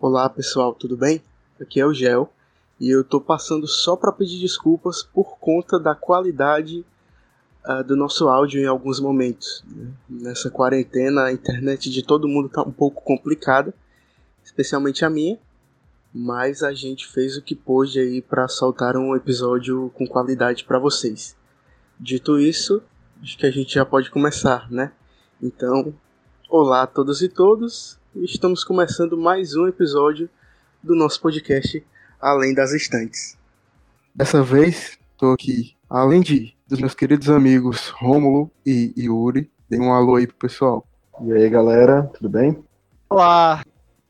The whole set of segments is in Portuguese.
Olá pessoal, tudo bem? Aqui é o Gel e eu tô passando só para pedir desculpas por conta da qualidade uh, do nosso áudio em alguns momentos. Né? Nessa quarentena, a internet de todo mundo tá um pouco complicada, especialmente a minha, mas a gente fez o que pôde aí para soltar um episódio com qualidade para vocês. Dito isso, acho que a gente já pode começar, né? Então, olá a todos e todos. Estamos começando mais um episódio do nosso podcast Além das Estantes. Dessa vez, estou aqui, além de dos meus queridos amigos Rômulo e Yuri. Dê um alô aí pro pessoal. E aí, galera, tudo bem? Olá!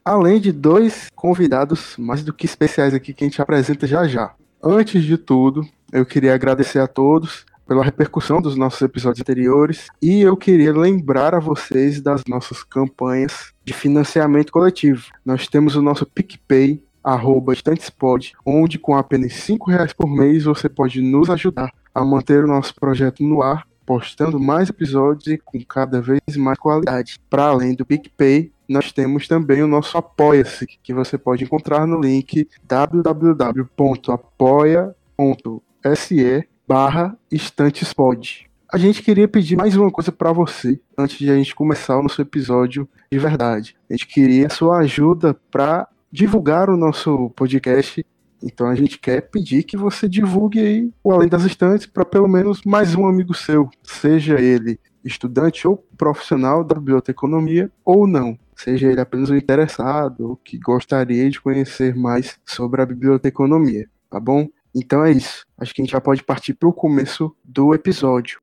Além de dois convidados mais do que especiais aqui que a gente apresenta já já. Antes de tudo, eu queria agradecer a todos pela repercussão dos nossos episódios anteriores e eu queria lembrar a vocês das nossas campanhas de financiamento coletivo. Nós temos o nosso PicPay, arroba Estantespod, onde com apenas cinco reais por mês você pode nos ajudar a manter o nosso projeto no ar, postando mais episódios e com cada vez mais qualidade. Para além do PicPay, nós temos também o nosso Apoia-se, que você pode encontrar no link www.apoia.se barra estantespod. A gente queria pedir mais uma coisa para você antes de a gente começar o nosso episódio de verdade. A gente queria a sua ajuda para divulgar o nosso podcast. Então a gente quer pedir que você divulgue aí o Além das Estantes para pelo menos mais um amigo seu, seja ele estudante ou profissional da biblioteconomia ou não, seja ele apenas um interessado ou que gostaria de conhecer mais sobre a biblioteconomia, tá bom? Então é isso. Acho que a gente já pode partir para o começo do episódio.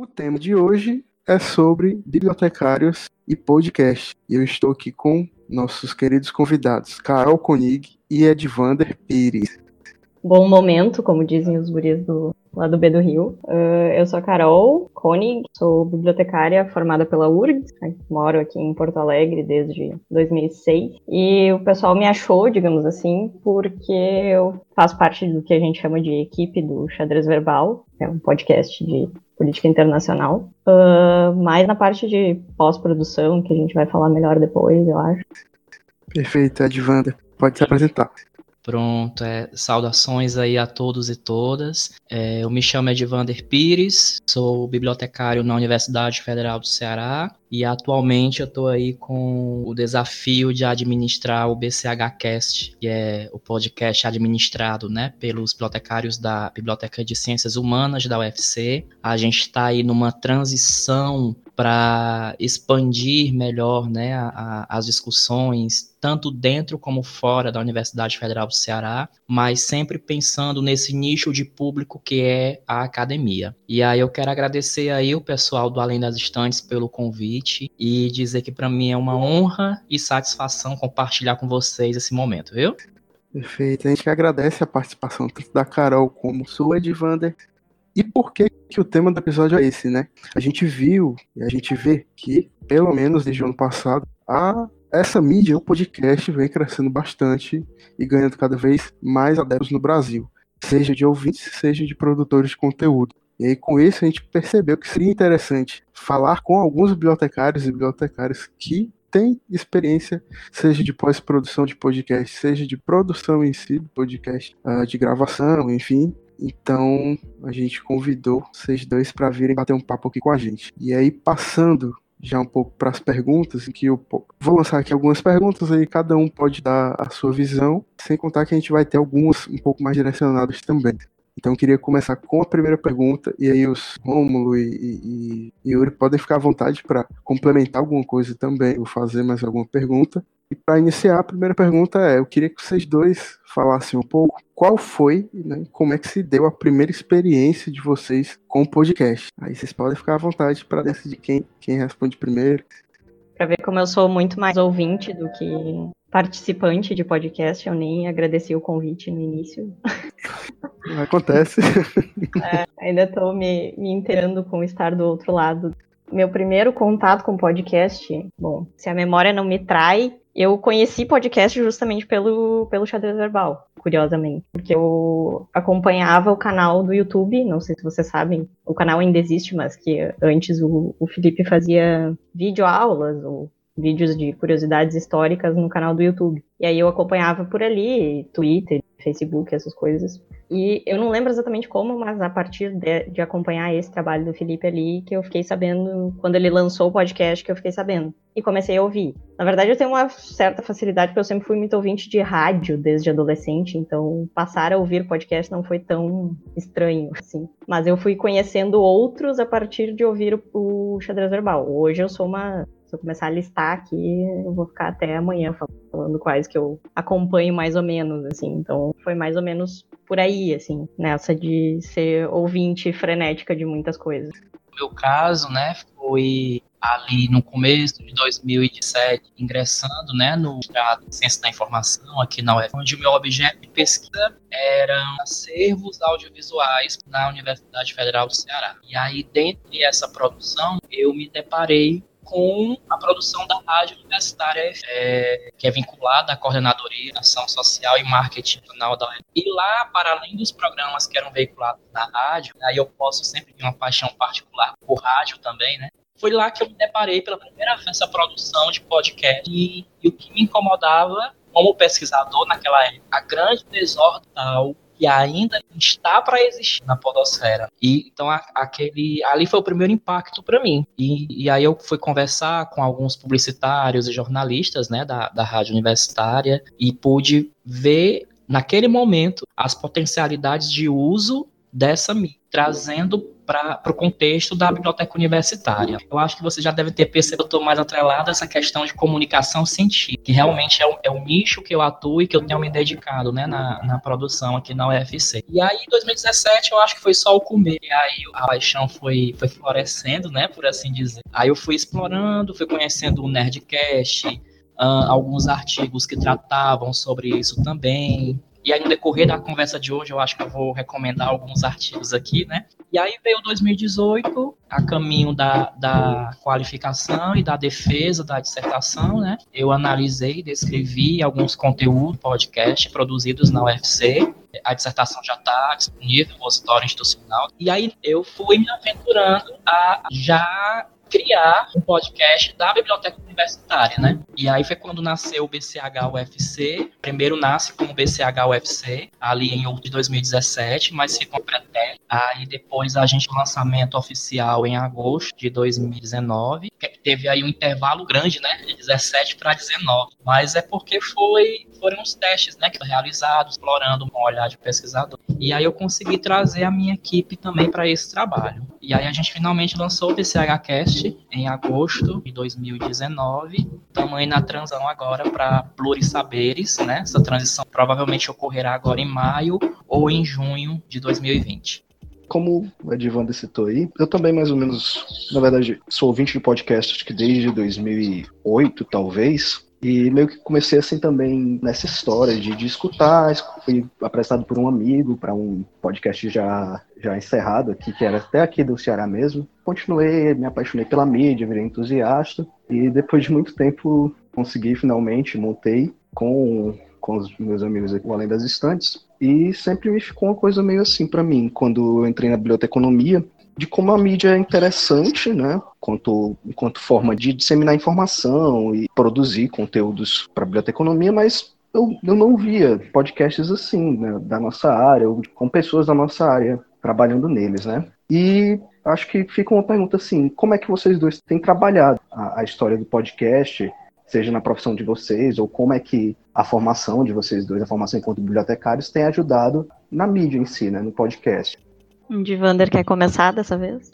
O tema de hoje é sobre bibliotecários e podcast. E eu estou aqui com nossos queridos convidados, Carol Konig e Edvander Pires bom momento, como dizem os guris do, lá do B do Rio. Uh, eu sou a Carol Koenig, sou bibliotecária formada pela URGS, né, moro aqui em Porto Alegre desde 2006. E o pessoal me achou, digamos assim, porque eu faço parte do que a gente chama de equipe do Xadrez Verbal, é um podcast de política internacional, uh, mais na parte de pós-produção, que a gente vai falar melhor depois, eu acho. Perfeito, Edvander. Pode se apresentar. Pronto, é, saudações aí a todos e todas. É, eu me chamo Edvander Pires, sou bibliotecário na Universidade Federal do Ceará e atualmente eu estou aí com o desafio de administrar o BCHcast, que é o podcast administrado né, pelos bibliotecários da Biblioteca de Ciências Humanas da UFC. A gente está aí numa transição para expandir melhor né, a, a, as discussões, tanto dentro como fora da Universidade Federal do Ceará, mas sempre pensando nesse nicho de público que é a academia. E aí eu quero agradecer aí o pessoal do Além das Estantes pelo convite e dizer que para mim é uma honra e satisfação compartilhar com vocês esse momento, viu? Perfeito. A gente agradece a participação tanto da Carol como sua, Edvander, e por que, que o tema do episódio é esse, né? A gente viu e a gente vê que, pelo menos desde o ano passado, a, essa mídia, o podcast, vem crescendo bastante e ganhando cada vez mais adeptos no Brasil, seja de ouvintes, seja de produtores de conteúdo. E aí, com isso, a gente percebeu que seria interessante falar com alguns bibliotecários e bibliotecárias que têm experiência, seja de pós-produção de podcast, seja de produção em si do podcast, ah, de gravação, enfim, então a gente convidou vocês dois para virem bater um papo aqui com a gente. E aí, passando já um pouco para as perguntas, que eu vou lançar aqui algumas perguntas aí, cada um pode dar a sua visão, sem contar que a gente vai ter algumas um pouco mais direcionadas também. Então eu queria começar com a primeira pergunta, e aí os Rômulo e, e, e Yuri podem ficar à vontade para complementar alguma coisa também, ou fazer mais alguma pergunta. E para iniciar, a primeira pergunta é: eu queria que vocês dois falassem um pouco qual foi, né, como é que se deu a primeira experiência de vocês com o podcast. Aí vocês podem ficar à vontade para decidir quem, quem responde primeiro. Para ver como eu sou muito mais ouvinte do que participante de podcast, eu nem agradeci o convite no início. Acontece. É, ainda estou me, me inteirando com estar do outro lado Meu primeiro contato com podcast, bom, se a memória não me trai, eu conheci podcast justamente pelo, pelo xadrez verbal, curiosamente. Porque eu acompanhava o canal do YouTube, não sei se vocês sabem, o canal ainda existe, mas que antes o, o Felipe fazia videoaulas ou vídeos de curiosidades históricas no canal do YouTube. E aí eu acompanhava por ali, Twitter, Facebook, essas coisas. E eu não lembro exatamente como, mas a partir de, de, acompanhar esse trabalho do Felipe ali, que eu fiquei sabendo, quando ele lançou o podcast, que eu fiquei sabendo. E comecei a ouvir. Na verdade, eu tenho uma certa facilidade, porque eu sempre fui muito ouvinte de rádio desde adolescente, então passar a ouvir podcast não foi tão estranho, assim. Mas eu fui conhecendo outros a partir de ouvir o, o xadrez verbal. Hoje eu sou uma se eu começar a listar aqui, eu vou ficar até amanhã falando quais que eu acompanho mais ou menos, assim. Então, foi mais ou menos por aí, assim, nessa de ser ouvinte frenética de muitas coisas. No meu caso, né, foi ali no começo de 2017, ingressando né, no de Ciência da Informação aqui na UF, onde o meu objeto de pesquisa eram acervos audiovisuais na Universidade Federal do Ceará. E aí, dentro dessa produção, eu me deparei com a produção da rádio universitária, é, que é vinculada à coordenadoria de ação social e marketing nacional da UF. E lá, para além dos programas que eram veiculados na rádio, aí eu posso sempre ter uma paixão particular por rádio também, né? Foi lá que eu me deparei pela primeira vez essa produção de podcast e, e o que me incomodava como pesquisador naquela época, a grande desordem que ainda está para existir na podosfera. E então a, aquele ali foi o primeiro impacto para mim. E, e, aí eu fui conversar com alguns publicitários e jornalistas, né, da, da rádio universitária e pude ver naquele momento as potencialidades de uso dessa mídia, trazendo para o contexto da biblioteca universitária. Eu acho que você já deve ter percebido eu estou mais atrelado a essa questão de comunicação científica, que realmente é o, é o nicho que eu atuo e que eu tenho me dedicado né, na, na produção aqui na UFC. E aí, em 2017, eu acho que foi só o começo. E aí a paixão foi, foi florescendo, né, por assim dizer. Aí eu fui explorando, fui conhecendo o Nerdcast, uh, alguns artigos que tratavam sobre isso também. E aí, no decorrer da conversa de hoje, eu acho que eu vou recomendar alguns artigos aqui, né? E aí veio 2018, a caminho da, da qualificação e da defesa da dissertação, né? Eu analisei, descrevi alguns conteúdos, podcast produzidos na UFC. A dissertação já está disponível no repositório institucional. E aí eu fui me aventurando a já criar um podcast da biblioteca universitária, né? E aí foi quando nasceu o BCH UFC. Primeiro nasce como BCH UFC, ali em outubro de 2017, mas ficou pretérito. Aí depois a gente lançamento oficial em agosto de 2019. Teve aí um intervalo grande, né? De 17 para 19. Mas é porque foi foram os testes, né, que realizados, explorando um olhar de pesquisador. E aí eu consegui trazer a minha equipe também para esse trabalho. E aí a gente finalmente lançou o BCHcast em agosto de 2019. Estamos aí na transição agora para Plurisaberes, né? Essa transição provavelmente ocorrerá agora em maio ou em junho de 2020 como o Edivanda citou aí, eu também mais ou menos, na verdade, sou ouvinte de podcast acho que desde 2008, talvez, e meio que comecei assim também nessa história de, de escutar, fui apresentado por um amigo para um podcast já, já encerrado aqui, que era até aqui do Ceará mesmo. Continuei, me apaixonei pela mídia, virei entusiasta. E depois de muito tempo consegui finalmente, montei com, com os meus amigos aqui, Além das Estantes, e sempre me ficou uma coisa meio assim para mim, quando eu entrei na biblioteconomia, de como a mídia é interessante, né, quanto, enquanto forma de disseminar informação e produzir conteúdos para a biblioteconomia, mas eu, eu não via podcasts assim, né, da nossa área, com pessoas da nossa área trabalhando neles, né? E acho que fica uma pergunta assim, como é que vocês dois têm trabalhado a, a história do podcast, seja na profissão de vocês, ou como é que a formação de vocês dois, a formação enquanto bibliotecários, tem ajudado na mídia em si, né, no podcast? Divander quer começar dessa vez?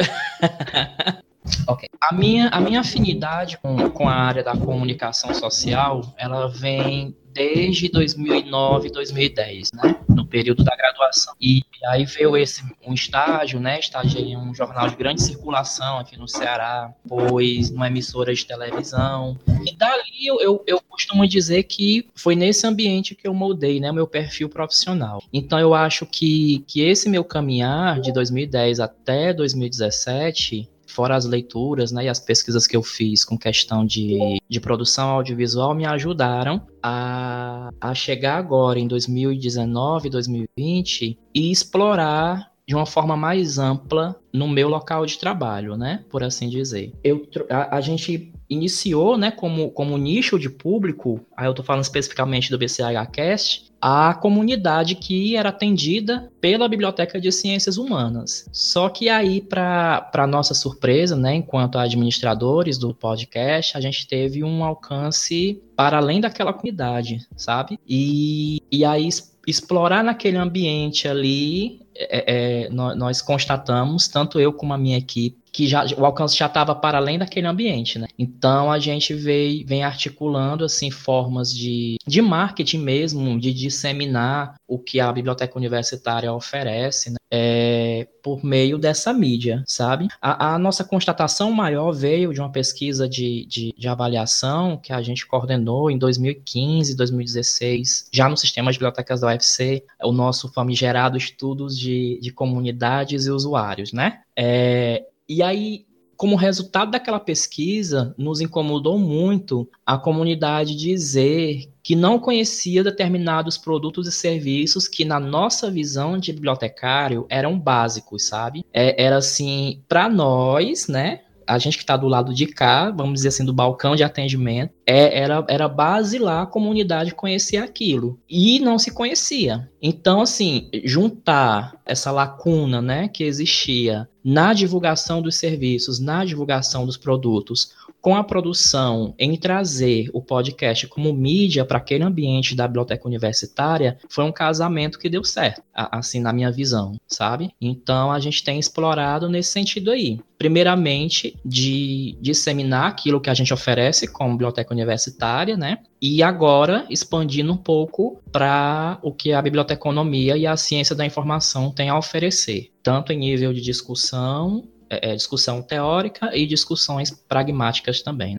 ok. A minha, a minha afinidade com, com a área da comunicação social, ela vem desde 2009, 2010, né? No período da graduação. E aí veio esse um estágio, né? Estagiei em um jornal de grande circulação aqui no Ceará, pois numa emissora de televisão. E dali eu, eu, eu costumo dizer que foi nesse ambiente que eu moldei, né? O meu perfil profissional. Então eu acho que, que esse meu caminhar de 2010 até 2017 fora as leituras né, e as pesquisas que eu fiz com questão de, de produção audiovisual, me ajudaram a, a chegar agora em 2019, 2020 e explorar de uma forma mais ampla no meu local de trabalho, né? Por assim dizer. Eu, a, a gente iniciou, né, como, como nicho de público, aí eu estou falando especificamente do BCHcast, a comunidade que era atendida pela Biblioteca de Ciências Humanas. Só que aí, para nossa surpresa, né, enquanto administradores do podcast, a gente teve um alcance para além daquela comunidade, sabe? E, e aí explorar naquele ambiente ali, é, é, nós constatamos, tanto eu como a minha equipe, que já, o alcance já estava para além daquele ambiente, né? Então a gente veio, vem articulando assim formas de, de marketing mesmo, de disseminar o que a biblioteca universitária oferece, né? É, por meio dessa mídia, sabe? A, a, nossa constatação maior veio de uma pesquisa de, de, de, avaliação que a gente coordenou em 2015, 2016, já no sistema de bibliotecas da UFC, o nosso famigerado estudos de, de comunidades e usuários, né? É, e aí, como resultado daquela pesquisa, nos incomodou muito a comunidade dizer que não conhecia determinados produtos e serviços que, na nossa visão de bibliotecário, eram básicos, sabe? É, era assim, para nós, né? A gente que está do lado de cá, vamos dizer assim, do balcão de atendimento, é, era, era base lá a comunidade conhecer aquilo. E não se conhecia. Então, assim, juntar essa lacuna né, que existia na divulgação dos serviços, na divulgação dos produtos, com a produção em trazer o podcast como mídia para aquele ambiente da biblioteca universitária, foi um casamento que deu certo, assim, na minha visão, sabe? Então a gente tem explorado nesse sentido aí. Primeiramente, de disseminar aquilo que a gente oferece como biblioteca universitária, né? E agora expandindo um pouco para o que a biblioteconomia e a ciência da informação têm a oferecer, tanto em nível de discussão é, é, discussão teórica e discussões pragmáticas também.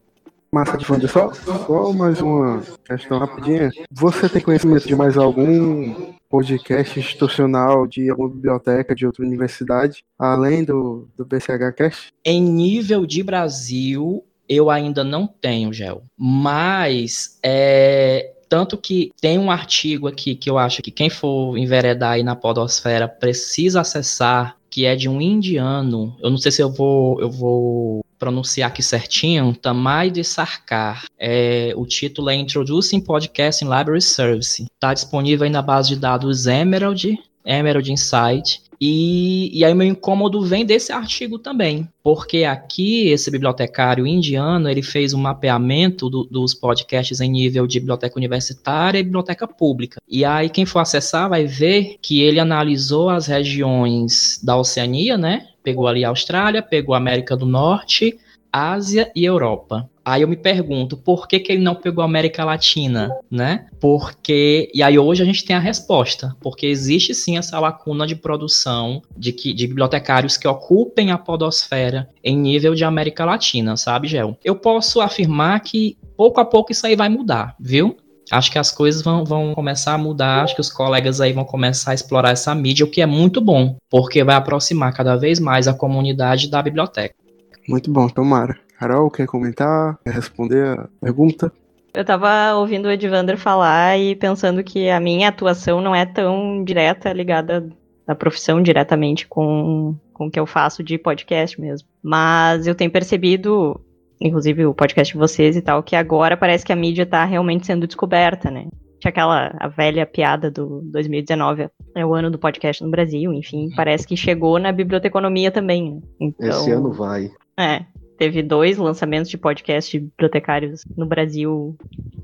Massa de fundo, só, só mais uma questão rapidinha. Você tem conhecimento de mais algum podcast institucional de alguma biblioteca de outra universidade, além do, do BCHcast? Em nível de Brasil, eu ainda não tenho, Gel. Mas é, tanto que tem um artigo aqui que eu acho que quem for enveredar aí na podosfera precisa acessar, que é de um indiano. Eu não sei se eu vou, eu vou pronunciar aqui certinho, Tamai de Sarkar. É, o título é Introducing Podcasting Library Service. Está disponível aí na base de dados Emerald, Emerald Insight. E, e aí meu incômodo vem desse artigo também, porque aqui esse bibliotecário indiano ele fez um mapeamento do, dos podcasts em nível de biblioteca universitária e biblioteca pública. E aí quem for acessar vai ver que ele analisou as regiões da Oceania, né? Pegou ali a Austrália, pegou a América do Norte, Ásia e Europa. Aí eu me pergunto, por que, que ele não pegou a América Latina, né? Porque. E aí hoje a gente tem a resposta. Porque existe sim essa lacuna de produção de, que, de bibliotecários que ocupem a podosfera em nível de América Latina, sabe, Gel? Eu posso afirmar que pouco a pouco isso aí vai mudar, viu? Acho que as coisas vão, vão começar a mudar, acho que os colegas aí vão começar a explorar essa mídia, o que é muito bom, porque vai aproximar cada vez mais a comunidade da biblioteca. Muito bom, tomara. Carol, quer comentar? Quer responder a pergunta? Eu estava ouvindo o Edvander falar e pensando que a minha atuação não é tão direta ligada da profissão diretamente com, com o que eu faço de podcast mesmo. Mas eu tenho percebido, inclusive o podcast de vocês e tal, que agora parece que a mídia está realmente sendo descoberta, né? Tinha aquela a velha piada do 2019, é o ano do podcast no Brasil, enfim, parece que chegou na biblioteconomia também. Né? Então, Esse ano vai. É, teve dois lançamentos de podcast bibliotecários no Brasil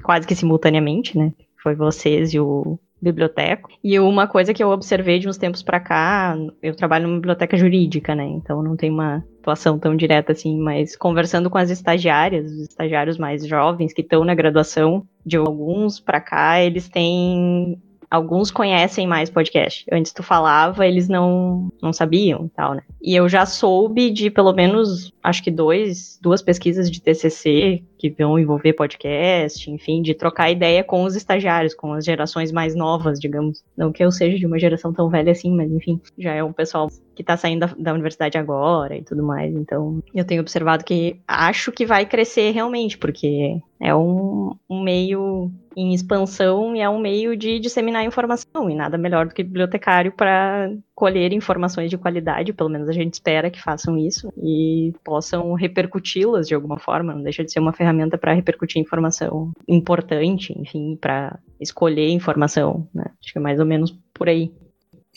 quase que simultaneamente, né? Foi vocês e o Biblioteco. E uma coisa que eu observei de uns tempos para cá, eu trabalho numa biblioteca jurídica, né? Então não tem uma atuação tão direta assim, mas conversando com as estagiárias, os estagiários mais jovens que estão na graduação, de alguns para cá, eles têm alguns conhecem mais podcast. Antes tu falava, eles não, não sabiam e tal, né? E eu já soube de pelo menos, acho que dois, duas pesquisas de TCC que vão envolver podcast, enfim, de trocar ideia com os estagiários, com as gerações mais novas, digamos. Não que eu seja de uma geração tão velha assim, mas enfim, já é um pessoal que está saindo da, da, universidade agora e tudo mais. Então, eu tenho observado que acho que vai crescer realmente, porque é um, um meio em expansão e é um meio de disseminar informação, e nada melhor do que bibliotecário para colher informações de qualidade, pelo menos a gente espera que façam isso e possam repercuti-las de alguma forma, não deixa de ser uma ferramenta para repercutir informação importante, enfim, para escolher informação, né? Acho que é mais ou menos por aí.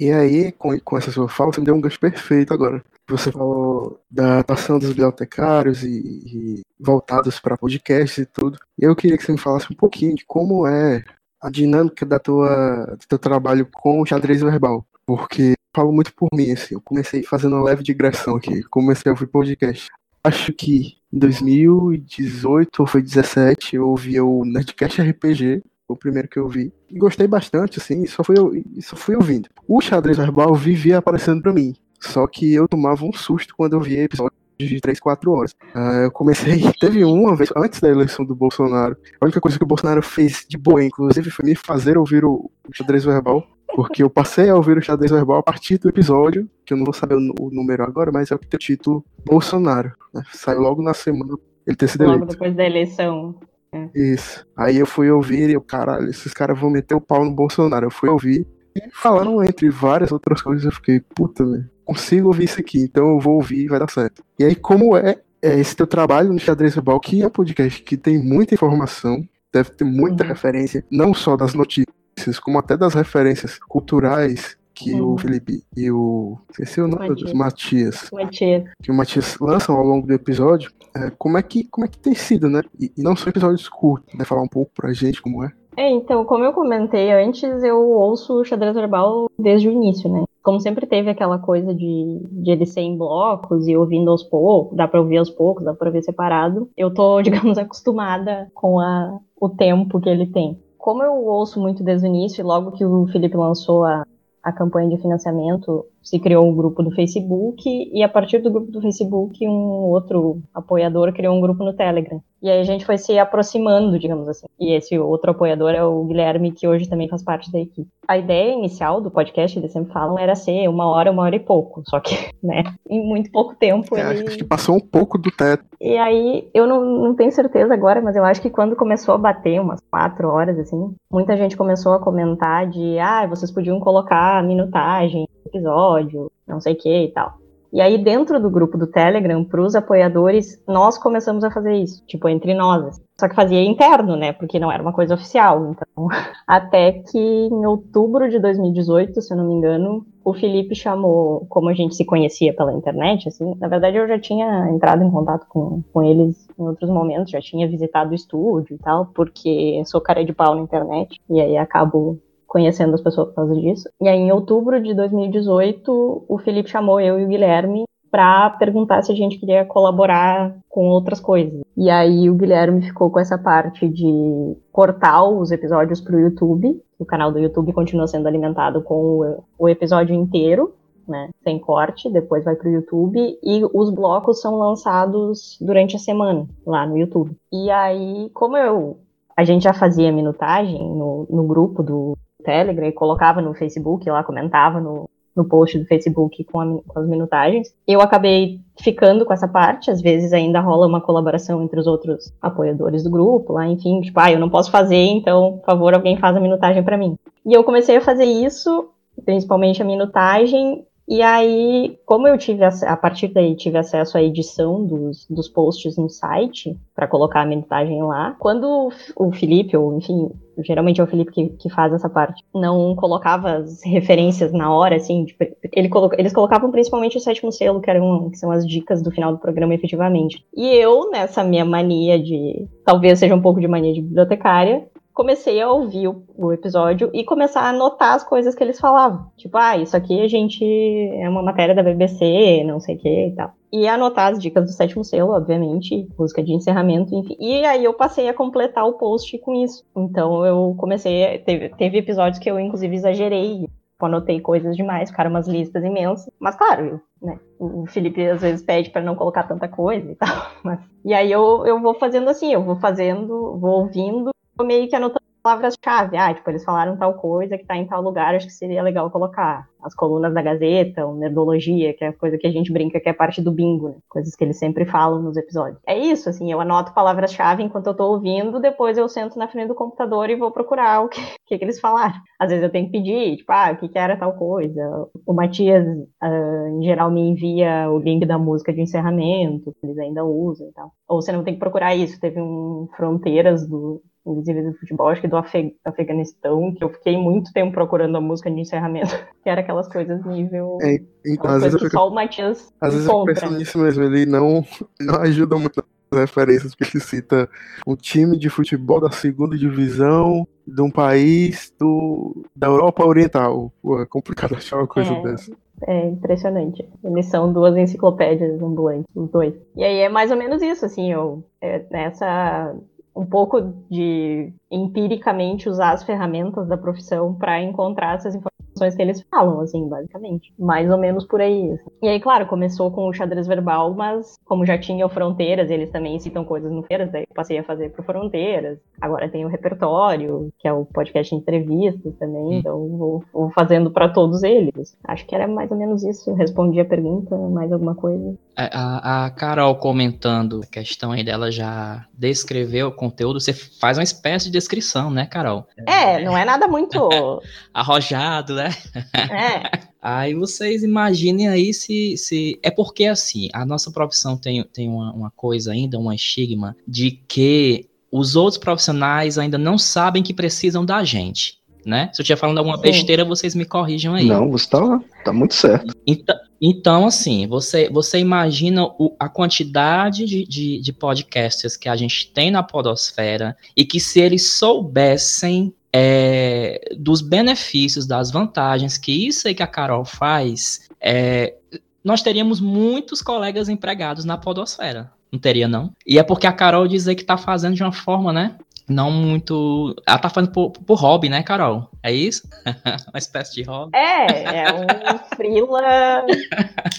E aí, com, com essa sua fala, você deu um gancho perfeito agora. Você falou da atuação dos bibliotecários e, e voltados para podcasts e tudo. Eu queria que você me falasse um pouquinho de como é a dinâmica da tua, do teu trabalho com o xadrez verbal. Porque falo muito por mim, assim, eu comecei fazendo uma leve digressão aqui, comecei a ouvir podcast. Acho que em 2018 ou foi 2017 eu ouvi o Nerdcast RPG, o primeiro que eu vi. E gostei bastante, assim, só fui, só fui ouvindo. O xadrez verbal vivia aparecendo para mim. Só que eu tomava um susto quando eu via episódios de 3, 4 horas. Uh, eu comecei, teve uma vez, antes da eleição do Bolsonaro, a única coisa que o Bolsonaro fez de boa, inclusive, foi me fazer ouvir o, o xadrez verbal. Porque eu passei a ouvir o xadrez verbal a partir do episódio, que eu não vou saber o, número agora, mas é o que tem o título Bolsonaro. Né? Saiu logo na semana ele ter sido logo eleito. depois da eleição. É. Isso. Aí eu fui ouvir e eu, caralho, esses caras vão meter o pau no Bolsonaro. Eu fui ouvir e falando entre várias outras coisas, eu fiquei, puta, velho, consigo ouvir isso aqui, então eu vou ouvir e vai dar certo. E aí, como é, é esse teu trabalho no Xadrez Verbal, que é um podcast que tem muita informação, deve ter muita uhum. referência, não só das notícias, como até das referências culturais que uhum. o Felipe e o. Esqueci o nome dos Matias. Matias. Que o Matias lançam ao longo do episódio. É, como, é que, como é que tem sido, né? E, e não são episódios curtos, né? Falar um pouco pra gente como é. É, então, como eu comentei antes, eu ouço o xadrez verbal desde o início, né? Como sempre teve aquela coisa de, de ele ser em blocos e ouvindo aos poucos, dá pra ouvir aos poucos, dá pra ouvir separado, eu tô, digamos, acostumada com a, o tempo que ele tem. Como eu ouço muito desde o início, logo que o Felipe lançou a, a campanha de financiamento, se criou um grupo do Facebook e a partir do grupo do Facebook um outro apoiador criou um grupo no Telegram. E aí a gente foi se aproximando, digamos assim. E esse outro apoiador é o Guilherme, que hoje também faz parte da equipe. A ideia inicial do podcast, eles sempre falam, era ser uma hora, uma hora e pouco. Só que, né, em muito pouco tempo. É, ele... Acho que passou um pouco do teto. E aí, eu não, não tenho certeza agora, mas eu acho que quando começou a bater umas quatro horas, assim, muita gente começou a comentar de, ah, vocês podiam colocar a minutagem episódio, não sei o que e tal. E aí, dentro do grupo do Telegram, para os apoiadores, nós começamos a fazer isso, tipo, entre nós. Só que fazia interno, né? Porque não era uma coisa oficial. Então, até que em outubro de 2018, se eu não me engano, o Felipe chamou, como a gente se conhecia pela internet, assim, na verdade eu já tinha entrado em contato com, com eles em outros momentos, já tinha visitado o estúdio e tal, porque sou cara de pau na internet, e aí acabo conhecendo as pessoas por causa disso. E aí, em outubro de 2018, o Felipe chamou eu e o Guilherme para perguntar se a gente queria colaborar com outras coisas. E aí o Guilherme ficou com essa parte de cortar os episódios para o YouTube. O canal do YouTube continua sendo alimentado com o, episódio inteiro, né, sem corte, depois vai para o YouTube e os blocos são lançados durante a semana lá no YouTube. E aí, como eu a gente já fazia minutagem no, no grupo do, Telegram e colocava no Facebook, lá comentava no, no post do Facebook com, a, com, as minutagens. Eu acabei ficando com essa parte, às vezes ainda rola uma colaboração entre os outros apoiadores do grupo, lá, enfim, tipo, ah, eu não posso fazer, então, por favor, alguém faz a minutagem para mim. E eu comecei a fazer isso, principalmente a minutagem, e aí, como eu tive a partir daí tive acesso à edição dos, dos posts no site para colocar a minutagem lá, quando o Felipe, ou enfim, geralmente é o Felipe que, que faz essa parte, não colocava as referências na hora, assim, ele coloca, eles colocavam principalmente o sétimo selo, que, eram, que são as dicas do final do programa efetivamente. E eu, nessa minha mania de, talvez seja um pouco de mania de bibliotecária, comecei a ouvir o, o, episódio e começar a anotar as coisas que eles falavam. Tipo, ah, isso aqui a gente é uma matéria da BBC, não sei o que e tal. E anotar as dicas do sétimo selo, obviamente, música de encerramento, enfim. E aí eu passei a completar o post com isso. Então eu comecei. Teve, teve episódios que eu, inclusive, exagerei tipo, anotei coisas demais, ficaram umas listas imensas. Mas claro, né? O Felipe às vezes pede para não colocar tanta coisa e tal. Mas... E aí eu, eu vou fazendo assim, eu vou fazendo, vou ouvindo, meio que anotando palavras-chave. Ah, tipo, eles falaram tal coisa que tá em tal lugar, acho que seria legal colocar. As colunas da Gazeta, o Nerdologia, que é a coisa que a gente brinca que é parte do bingo, né? Coisas que eles sempre falam nos episódios. É isso, assim, eu anoto palavras-chave enquanto eu tô ouvindo, depois eu sento na frente do computador e vou procurar o que, que, que eles falaram. Às vezes eu tenho que pedir, tipo, ah, o que, que era tal coisa. O Matias, uh, em geral, me envia o link da música de encerramento, que eles ainda usam e tal. Ou você não tem que procurar isso. Teve um Fronteiras do, Invisíveis do Futebol, acho que do Afeg Afeganistão, que eu fiquei muito tempo procurando a música de encerramento, que era aquelas coisas nível. É, então, às vezes que fico, só o Matias Às vezes compra. eu penso nisso mesmo, ele não, não ajuda muito nas referências, porque ele cita um time de futebol da segunda divisão de um país do, da Europa Oriental. Pô, é complicado achar uma coisa é. dessa. É impressionante. Eles são duas enciclopédias ambulantes, os dois. E aí é mais ou menos isso, assim, eu, é, nessa um pouco de empiricamente usar as ferramentas da profissão para encontrar essas informações que eles falam, assim, basicamente. Mais ou menos por aí. Assim. E aí, claro, começou com o xadrez verbal, mas como já tinha o Fronteiras, eles também citam coisas no Feiras, daí eu passei a fazer pro Fronteiras. Agora tem o repertório, que é o podcast de entrevistas também, hum. então vou, vou fazendo para todos eles. Acho que era mais ou menos isso. Respondi a pergunta, mais alguma coisa. A, a Carol comentando a questão aí dela já descreveu o conteúdo, você faz uma espécie de descrição, né, Carol? É, não é nada muito arrojado, né? É. Aí vocês imaginem aí se, se. É porque assim, a nossa profissão tem, tem uma, uma coisa ainda, um estigma, de que os outros profissionais ainda não sabem que precisam da gente né? Se eu estiver falando alguma Sim. besteira, vocês me corrijam aí. Não, você tá, tá muito certo. Então, então assim, você, você imagina o, a quantidade de, de, de podcasters que a gente tem na podosfera e que se eles soubessem é, dos benefícios, das vantagens que isso aí que a Carol faz, é, nós teríamos muitos colegas empregados na podosfera. Não teria, não? E é porque a Carol diz aí que tá fazendo de uma forma, né? Não muito. Ela tá fazendo por, por hobby, né, Carol? É isso? Uma espécie de hobby. É, é um freela,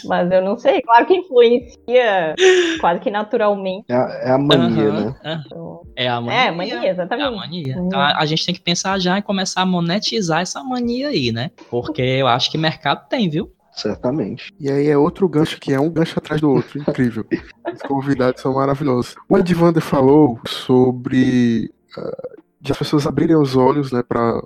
mas eu não sei. Claro que influencia quase que naturalmente. É a, é a mania, uhum, né? Uhum. É a mania. É a mania, exatamente. É a mania. Então a, a, gente tem que pensar já em começar a monetizar essa mania aí, né? Porque eu acho que mercado tem, viu? Certamente. E aí é outro gancho que é um gancho atrás do outro. Incrível. Os convidados são maravilhosos. O Edvander falou sobre de as pessoas abrirem os olhos né, para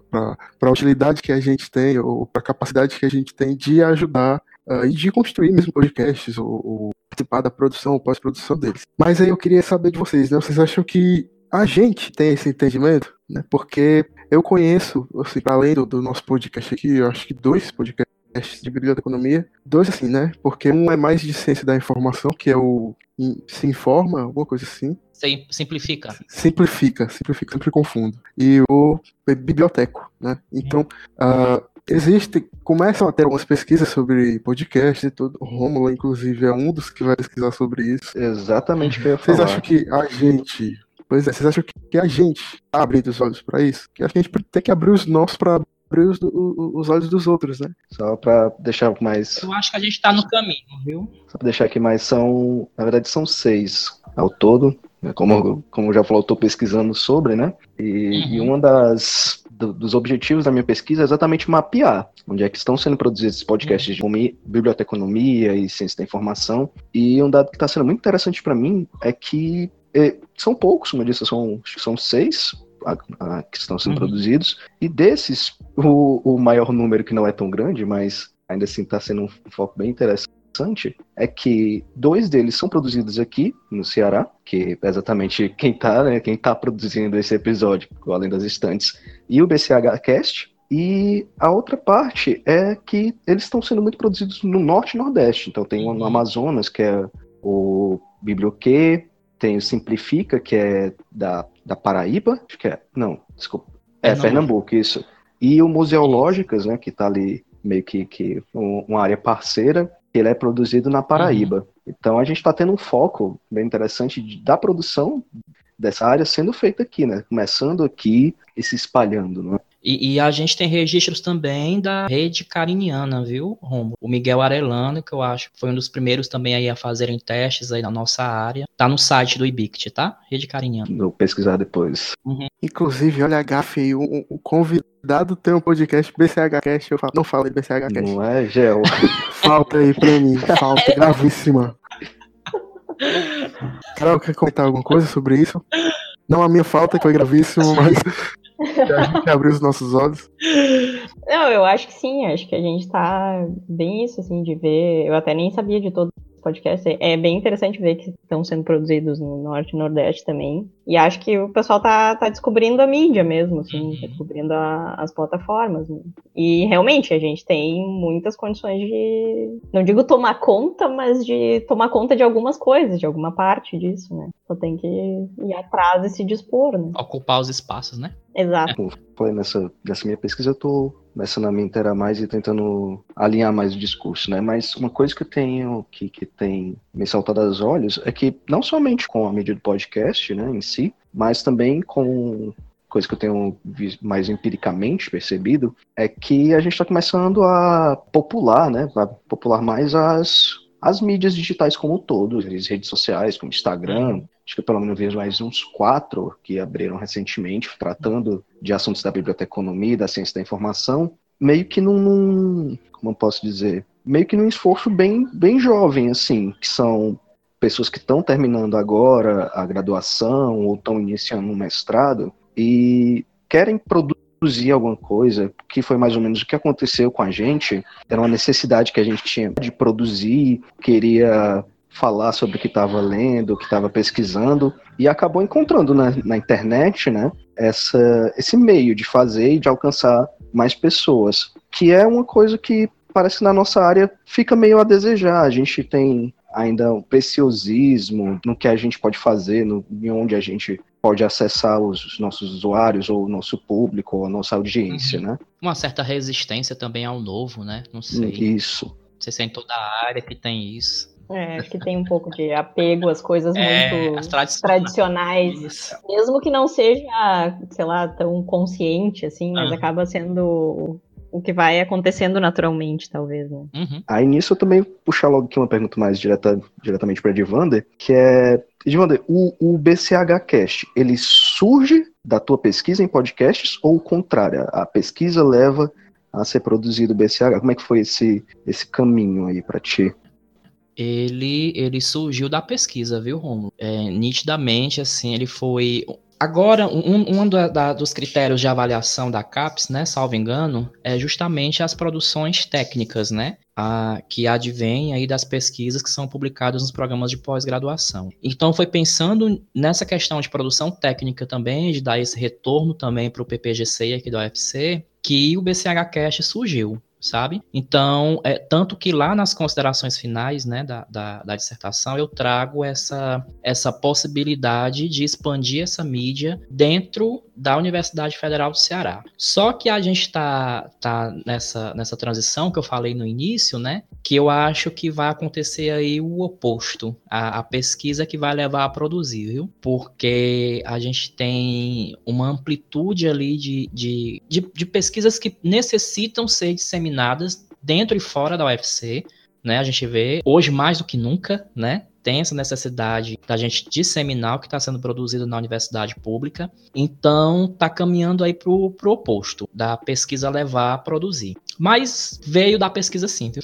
a utilidade que a gente tem, ou para a capacidade que a gente tem de ajudar uh, e de construir mesmo podcasts, ou, ou participar da produção ou pós-produção deles. Mas aí eu queria saber de vocês, né? Vocês acham que a gente tem esse entendimento? Né? Porque eu conheço, assim, além do, do nosso podcast aqui, eu acho que dois podcasts de biblioteconomia. Dois, assim, né? Porque um é mais de ciência da informação, que é o Se Informa, alguma coisa assim. Simplifica. Simplifica, simplifica, sempre confundo. E o Biblioteco, né? Então, uh, existe, começam a ter algumas pesquisas sobre podcast e tudo. O Romulo, inclusive, é um dos que vai pesquisar sobre isso. Exatamente o que eu ia falar. Vocês acham que a gente Pois é, vocês acham que a gente tá abrindo os olhos para isso? Que a gente tem que abrir os nossos para abrir os, os, olhos dos outros, né? Só para deixar mais. Eu acho que a gente tá no caminho, viu? Só para deixar aqui mais, são. Na verdade, são seis ao todo. Como, como já falou, eu tô pesquisando sobre, né? E, uhum. e uma das. Do, dos objetivos da minha pesquisa é exatamente mapear onde é que estão sendo produzidos esses podcasts uhum. de biblioteconomia e ciência da informação. E um dado que está sendo muito interessante para mim é que é, são poucos, como eu disse, são, são seis a, a, que estão sendo uhum. produzidos, e desses, o, o maior número, que não é tão grande, mas ainda assim está sendo um foco bem interessante, é que dois deles são produzidos aqui no Ceará, que é exatamente quem está né, quem tá produzindo esse episódio, Além das Estantes, e o BCH Cast. E a outra parte é que eles estão sendo muito produzidos no Norte e Nordeste. Então tem no uhum. Amazonas, que é o Biblioquê, tem o Simplifica, que é da, da Paraíba, acho que é, não, desculpa, é, é Pernambuco, isso. E o Museológicas, né, que está ali meio que, que um, uma área parceira, ele é produzido na Paraíba. Uhum. Então a gente está tendo um foco bem interessante da produção dessa área sendo feita aqui, né? Começando aqui e se espalhando, né? E, e, a gente tem registros também da rede cariniana, viu, Romo? O Miguel Arellano, que eu acho que foi um dos primeiros também aí a fazerem testes aí na nossa área. Tá no site do IBICT, tá? Rede cariniana. Vou pesquisar depois. Uhum. Inclusive, olha a gafe aí, o, o convidado tem um podcast BCHcast, eu falo, não falo de BCHcast. Não é, Gel? falta aí pra mim, falta gravíssima. Carol, quer comentar alguma coisa sobre isso? Não a minha falta, que foi gravíssimo, mas a gente abriu os nossos olhos. Não, eu acho que sim, acho que a gente tá bem isso, assim, de ver. Eu até nem sabia de todos os podcasts. É bem interessante ver que estão sendo produzidos no Norte e Nordeste também. E acho que o pessoal tá, tá descobrindo a mídia mesmo, assim, tá descobrindo a, as plataformas. Né? E realmente a gente tem muitas condições de, não digo tomar conta, mas de tomar conta de algumas coisas, de alguma parte disso, né? Só tem que ir atrás e se dispor, né? Ocupar os espaços, né? Exato. Falei, nessa, nessa minha pesquisa eu tô começando a me inteirar mais e tentando alinhar mais o discurso, né? Mas uma coisa que eu tenho, que, que tem me saltado aos olhos, é que não somente com a mídia do podcast, né, em si, mas também com coisa que eu tenho mais empiricamente percebido, é que a gente está começando a popular, né, a popular mais as, as mídias digitais como um todo, as redes sociais, como Instagram, acho que pelo menos mais uns quatro que abriram recentemente, tratando de assuntos da biblioteconomia, da ciência da informação, meio que num, num como eu posso dizer, meio que num esforço bem, bem jovem, assim, que são pessoas que estão terminando agora a graduação ou estão iniciando um mestrado e querem produzir alguma coisa, que foi mais ou menos o que aconteceu com a gente, era uma necessidade que a gente tinha de produzir, queria falar sobre o que estava lendo, o que estava pesquisando, e acabou encontrando na, na internet, né, essa, esse meio de fazer e de alcançar mais pessoas, que é uma coisa que parece que na nossa área fica meio a desejar. A gente tem ainda um preciosismo no que a gente pode fazer, no, em onde a gente pode acessar os nossos usuários, ou o nosso público, ou a nossa audiência, uhum. né? Uma certa resistência também ao novo, né? Não sei. Isso. Não sei se é em toda a área que tem isso. É, acho que tem um pouco de apego às coisas é, muito tradicionais. Isso. Mesmo que não seja, sei lá, tão consciente, assim, mas uhum. acaba sendo o que vai acontecendo naturalmente, talvez, né? Uhum. Aí nisso eu também puxar logo aqui uma pergunta mais direta, diretamente para Edvander, que é, Edvander, o, o BCHcast, ele surge da tua pesquisa em podcasts ou o contrário? A pesquisa leva a ser produzido o BCH? Como é que foi esse, esse caminho aí para ti? Ele, ele surgiu da pesquisa, viu, Romulo? É, nitidamente, assim, ele foi Agora, um, um da, da, dos critérios de avaliação da CAPES, né, salvo engano, é justamente as produções técnicas, né, a, que advêm aí das pesquisas que são publicadas nos programas de pós-graduação. Então, foi pensando nessa questão de produção técnica também, de dar esse retorno também para o PPGC aqui da UFC, que o BCH surgiu sabe? Então, é, tanto que lá nas considerações finais né, da, da, da, dissertação eu trago essa, essa possibilidade de expandir essa mídia dentro da Universidade Federal do Ceará. Só que a gente está tá nessa, nessa transição que eu falei no início, né? Que eu acho que vai acontecer aí o oposto. A, a pesquisa que vai levar a produzir, viu? Porque a gente tem uma amplitude ali de, de, de, de pesquisas que necessitam ser disseminadas dentro e fora da UFC. Né, a gente vê hoje mais do que nunca, né? tem essa necessidade da gente disseminar o que está sendo produzido na universidade pública. Então, está caminhando aí para o oposto, da pesquisa levar a produzir. Mas veio da pesquisa sim, viu?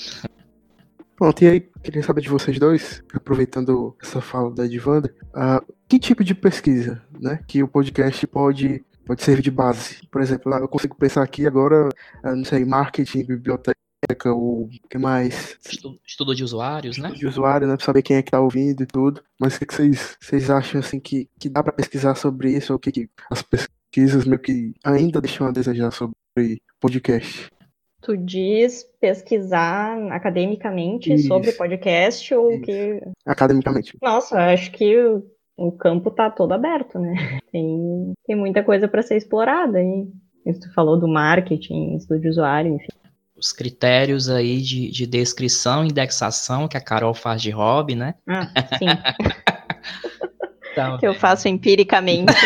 Pronto, e aí, queria saber de vocês dois, aproveitando essa fala da Edvanda, uh, que tipo de pesquisa né, que o podcast pode, pode servir de base? Por exemplo, eu consigo pensar aqui agora, uh, não sei, marketing, biblioteca, o que mais? Estudo, estudo de usuários, estudo né? De usuário, né? Pra saber quem é que tá ouvindo e tudo. Mas o que, que vocês, vocês acham assim que, que dá para pesquisar sobre isso? Ou o que, que as pesquisas meio que ainda deixam a desejar sobre podcast? Tu diz pesquisar academicamente isso. sobre podcast ou isso. que. Academicamente. Nossa, acho que o campo tá todo aberto, né? Tem, tem muita coisa para ser explorada aí. Tu falou do marketing, estudo de usuário, enfim os critérios aí de, de descrição e indexação que a Carol faz de hobby, né? Ah, sim. então, que eu faço empiricamente.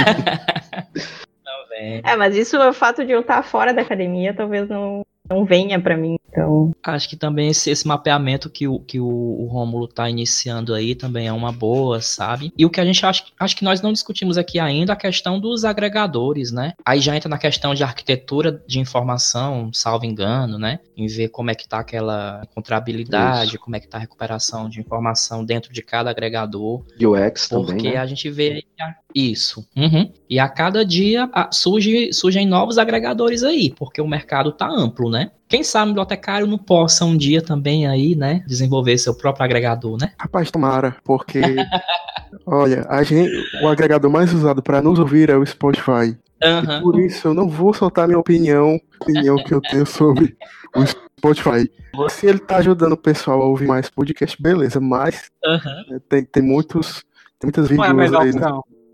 Também. É, É, mas isso, o fato de eu estar fora da academia, talvez não, não venha pra mim. Então, acho que também esse, esse mapeamento que o, que o, o Rômulo tá iniciando aí também é uma boa, sabe? E o que a gente acha, acho que nós não discutimos aqui ainda, a questão dos agregadores, né? Aí já entra na questão de arquitetura de informação, salvo engano, né? Em ver como é que tá aquela encontrabilidade, como é que tá a recuperação de informação dentro de cada agregador. UX Porque também, né? a gente vê a- isso. Uhum. E a cada dia a- surge, surgem novos agregadores aí, porque o mercado tá amplo, né? Quem sabe o bibliotecário não possa um dia também aí, né, desenvolver seu próprio agregador, né? Rapaz, tomara, porque. olha, a gente, o agregador mais usado para nos ouvir é o Spotify. E Aham. por isso eu não vou soltar minha opinião, opinião que eu tenho sobre o Spotify. Se ele tá ajudando o pessoal a ouvir mais podcast, beleza, mas né, tem, tem muitos. Tem muitas Não é aí né?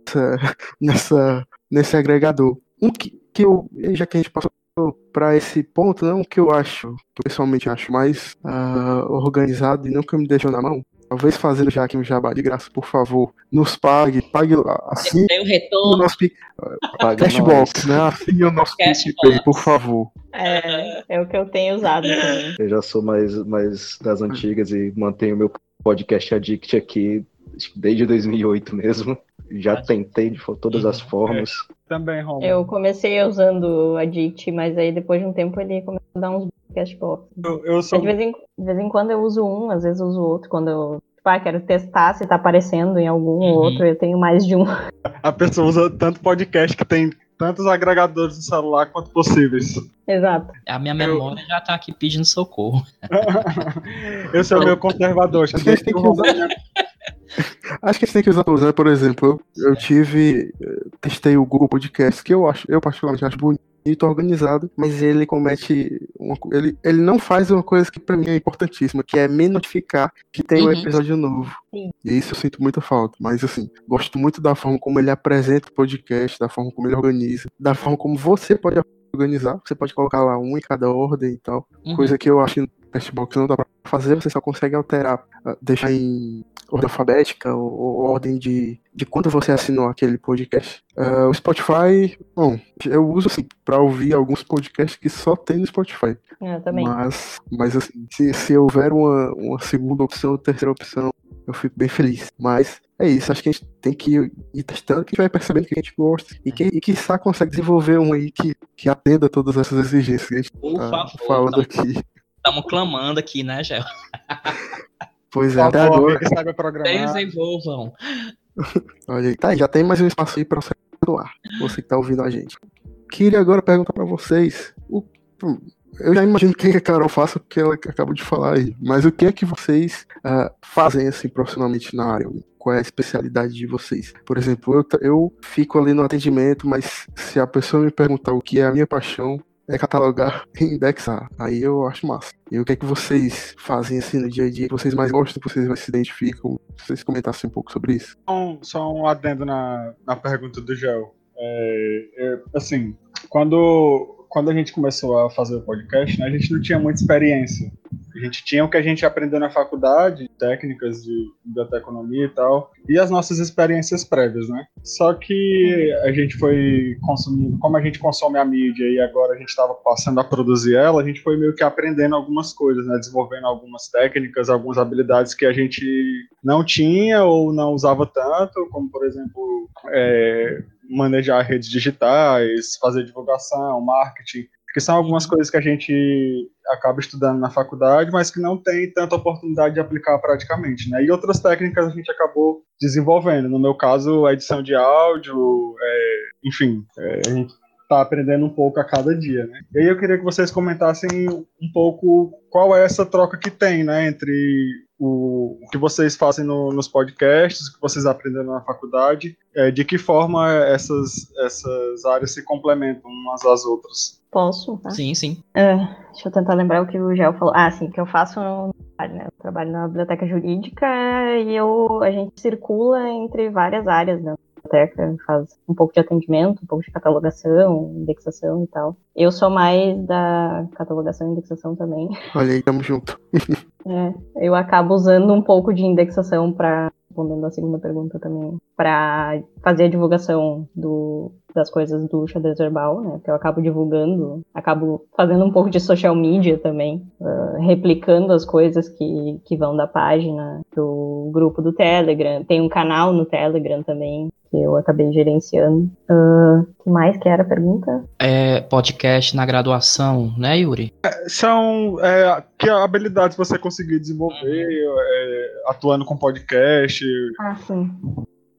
nessa, nessa, nesse agregador. Um que, que eu, já que a gente passou para esse ponto, não que eu acho, que eu pessoalmente acho mais ah, organizado e não que me deixou na mão. Talvez fazendo já aqui um jabá de graça, por favor, nos pague, pague assim Tem o o retorno. nosso Pic- Paga Cashbox, nós. né? Assine o nosso. PicPay, por favor. é, é o que eu tenho usado também. Eu já sou mais, mais das antigas e mantenho meu podcast Addict aqui desde 2008 mesmo. Já tentei de todas as formas. Também, Romulo. Eu comecei usando o Addict, mas aí depois de um tempo ele começou a dar uns cashbox. Eu, eu sou De vez, em, de vez em quando eu uso um, às vezes eu uso outro. Quando eu tipo, ah, quero testar se tá aparecendo em algum ou Uhum. outro, eu tenho mais de um. a pessoa usa tanto podcast que tem tantos agregadores no celular quanto possíveis. Exato. A minha memória já tá aqui pedindo socorro. Eu sou meio conservador. Acho que a gente tem que usar. Acho que a gente tem que usar todos, né? Por exemplo, eu, eu tive. eh, Testei o Google Podcast, que eu acho, eu particularmente acho bonito, organizado, mas ele comete. Uma, ele, ele não faz uma coisa que pra mim é importantíssima, que é me notificar que tem um Uhum. episódio novo. Sim. E isso eu sinto muita falta. Mas assim, gosto muito da forma como ele apresenta o podcast, da forma como ele organiza, da forma como você pode organizar. Você pode colocar lá um em cada ordem e tal. Uhum. Coisa que eu acho que no Cashbox não dá pra fazer, você só consegue alterar, ah, deixar em ordem alfabética ou, ou ordem de, de quando você assinou aquele podcast. Ah, o Spotify, bom, eu uso assim pra ouvir alguns podcasts que só tem no Spotify. Eu também. Mas, mas assim, se, se houver uma, uma segunda opção ou terceira opção, eu fico bem feliz. Mas é isso, acho que a gente tem que ir, testando, que a gente vai percebendo que a gente gosta. E que, e que só consegue desenvolver um aí que, que atenda todas essas exigências que a gente Por tá favor, falando estamos aqui. Clamando aqui, né, Gel? Pois é, até agora. Desenvolvam. Olha aí, tá aí, já tem mais um espaço aí pra você doar. Você que tá ouvindo a gente. Queria agora perguntar pra vocês. O, eu já imagino o que a Carol faça, porque ela acabou de falar aí. Mas o que é que vocês ah, fazem assim profissionalmente na área? Qual é a especialidade de vocês? Por exemplo, eu, eu fico ali no atendimento, mas se a pessoa me perguntar o que é a minha paixão, é catalogar e indexar. Aí eu acho massa. E o que é que vocês fazem assim no dia a dia? Vocês mais gostam, vocês mais se identificam? Se vocês comentassem um pouco sobre isso. Um, só um adendo na, na pergunta do Gel. É, é, assim, quando, quando a gente começou a fazer o podcast, né, a gente não tinha muita experiência. A gente tinha o que a gente aprendeu na faculdade, técnicas de biblioteconomia e tal, e as nossas experiências prévias, né? Só que a gente foi consumindo, como a gente consome a mídia e agora a gente estava passando a produzir ela, a gente foi meio que aprendendo algumas coisas, né? Desenvolvendo algumas técnicas, algumas habilidades que a gente não tinha ou não usava tanto, como por exemplo é, manejar redes digitais, fazer divulgação, marketing, que são algumas coisas que a gente acaba estudando na faculdade, mas que não tem tanta oportunidade de aplicar praticamente, né? E outras técnicas a gente acabou desenvolvendo. No meu caso, a edição de áudio, é, enfim, é, a gente está aprendendo um pouco a cada dia, né? E aí eu queria que vocês comentassem um pouco qual é essa troca que tem, né, entre o, o que vocês fazem no, nos podcasts, o que vocês aprenderam na faculdade, é, de que forma essas, essas áreas se complementam umas às outras. Posso? Tá? Sim, sim. É, deixa eu tentar lembrar o que o Gel falou. Ah, sim, que eu faço no trabalho, né? Eu trabalho na biblioteca jurídica e eu, a gente circula entre várias áreas da biblioteca, faz um pouco de atendimento, um pouco de catalogação, indexação e tal. Eu sou mais da catalogação e indexação também. Olha aí, tamo junto. É, eu acabo usando um pouco de indexação para respondendo a segunda pergunta também, para fazer a divulgação do das coisas do xadrez verbal, né? Porque eu acabo divulgando, acabo fazendo um pouco de social media também, uh, replicando as coisas que, que vão da página do grupo do Telegram. Tem um canal no Telegram também que eu acabei gerenciando. O uh, que mais que era a pergunta? É podcast na graduação, né, Yuri? É, são é, que habilidades você conseguiu desenvolver é, atuando com podcast? Ah, sim.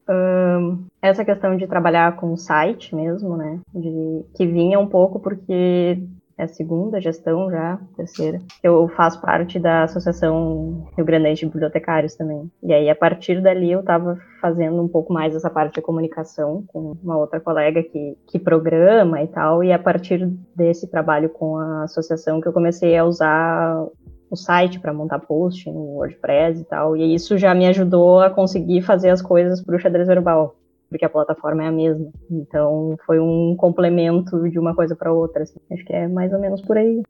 Um, essa questão de trabalhar com o site mesmo, né? De, que vinha um pouco porque é a segunda gestão já, terceira. Eu faço parte da Associação Rio Grande de Bibliotecários também. E aí, a partir dali, eu estava fazendo um pouco mais essa parte de comunicação com uma outra colega que, que programa e tal. E a partir desse trabalho com a associação que eu comecei a usar o site para montar post no WordPress e tal. E isso já me ajudou a conseguir fazer as coisas para o xadrez verbal porque a plataforma é a mesma. Então foi um complemento de uma coisa para outra. Assim. Acho que é mais ou menos por aí.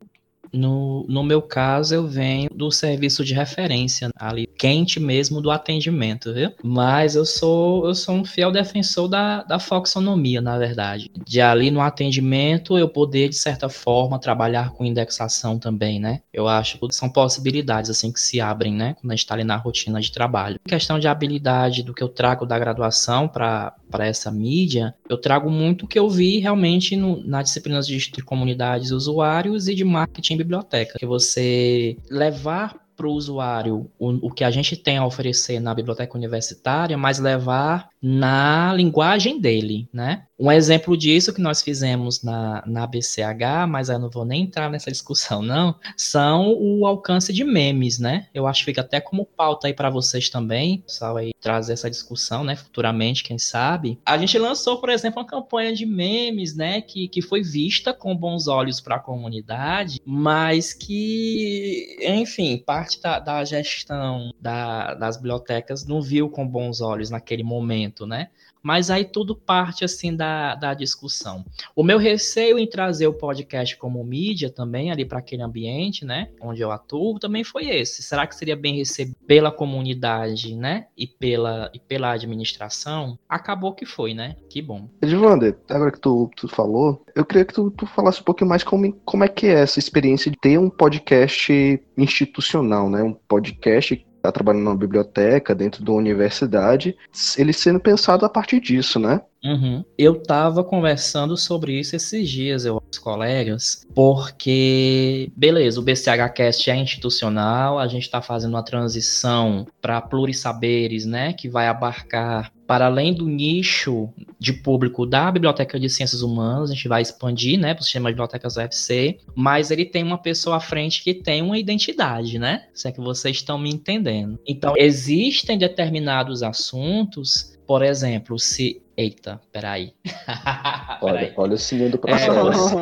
No, no meu caso, eu venho do serviço de referência, ali, quente mesmo do atendimento, viu? Mas eu sou eu sou um fiel defensor da, da foxonomia, na verdade. De ali no atendimento eu poder, de certa forma, trabalhar com indexação também, né? Eu acho que são possibilidades, assim, que se abrem, né? Quando a gente está ali na rotina de trabalho. Em questão de habilidade do que eu trago da graduação para para essa mídia, eu trago muito o que eu vi realmente no, nas disciplinas de, de comunidades usuários e de marketing biblioteca. Que você levar para o usuário o, que a gente tem a oferecer na biblioteca universitária, mas levar na linguagem dele, né? Um exemplo disso que nós fizemos na, na BCH, mas eu não vou nem entrar nessa discussão, não, são o alcance de memes, né? Eu acho que fica até como pauta aí para vocês também, pessoal aí trazer essa discussão, né? Futuramente, quem sabe. A gente lançou, por exemplo, uma campanha de memes, né? Que, que foi vista com bons olhos para a comunidade, mas que, enfim, parte da, da gestão da, das bibliotecas não viu com bons olhos naquele momento, né? Mas aí tudo parte assim da, da discussão. O meu receio em trazer o podcast como mídia também ali para aquele ambiente, né, onde eu atuo, também foi esse. Será que seria bem recebido pela comunidade, né, e pela e pela administração? Acabou que foi, né? Que bom. Edvander, agora que tu, tu falou, eu queria que tu, tu falasse um pouquinho mais como, como é que é essa experiência de ter um podcast institucional, né? Um podcast está trabalhando numa biblioteca dentro da universidade, ele sendo pensado a partir disso, né? Uhum. Eu estava conversando sobre isso esses dias, eu os colegas, porque, beleza, o BCHcast é institucional, a gente está fazendo uma transição para plurissaberes, né, que vai abarcar para além do nicho de público da Biblioteca de Ciências Humanas, a gente vai expandir, né, para o sistema de bibliotecas UFC, mas ele tem uma pessoa à frente que tem uma identidade, né? Se é que vocês estão me entendendo. Então, existem determinados assuntos, por exemplo, se Eita, peraí. olha, peraí. olha o segundo processo.